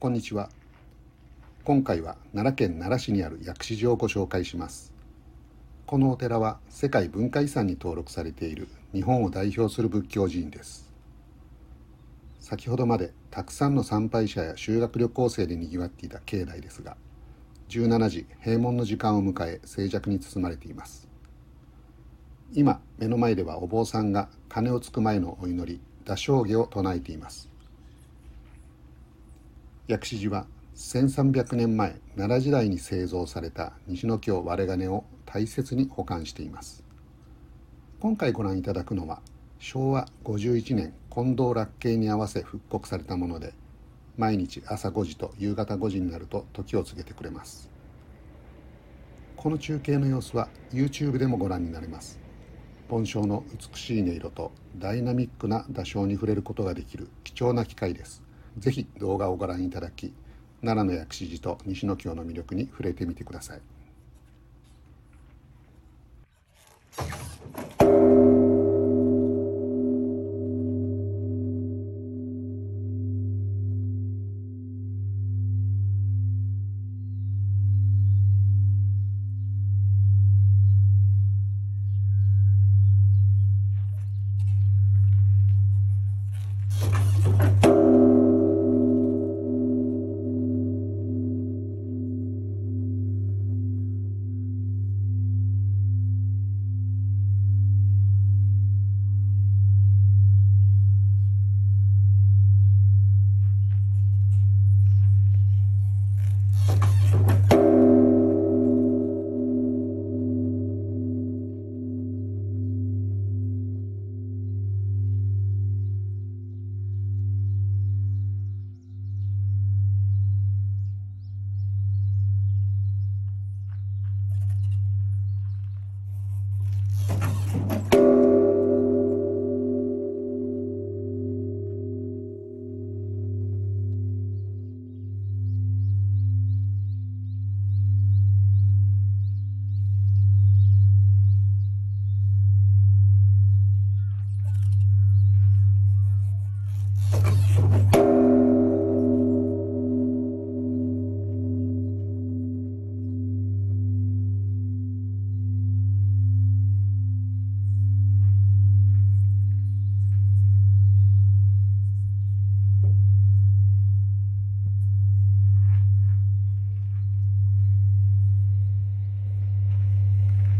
こんにちは。今回は奈良県奈良市にある薬師寺をご紹介します。このお寺は世界文化遺産に登録されている日本を代表する仏教寺院です。先ほどまでたくさんの参拝者や修学旅行生でにぎわっていた境内ですが17時閉門の時間を迎え静寂に包まれています。今目の前ではお坊さんが鐘をつく前のお祈り打正下を唱えています。薬師寺は1300年前奈良時代に製造された西の京割れ金を大切に保管しています。今回ご覧いただくのは昭和51年近藤落慶に合わせ復刻されたもので毎日朝5時と夕方5時になると時を告げてくれます。この中継の様子は YouTube でもご覧になれます。梵鐘の美しい音色とダイナミックな打鐘に触れることができる貴重な機会です。ぜひ動画をご覧いただき、奈良の薬師寺と西の京の魅力に触れてみてください。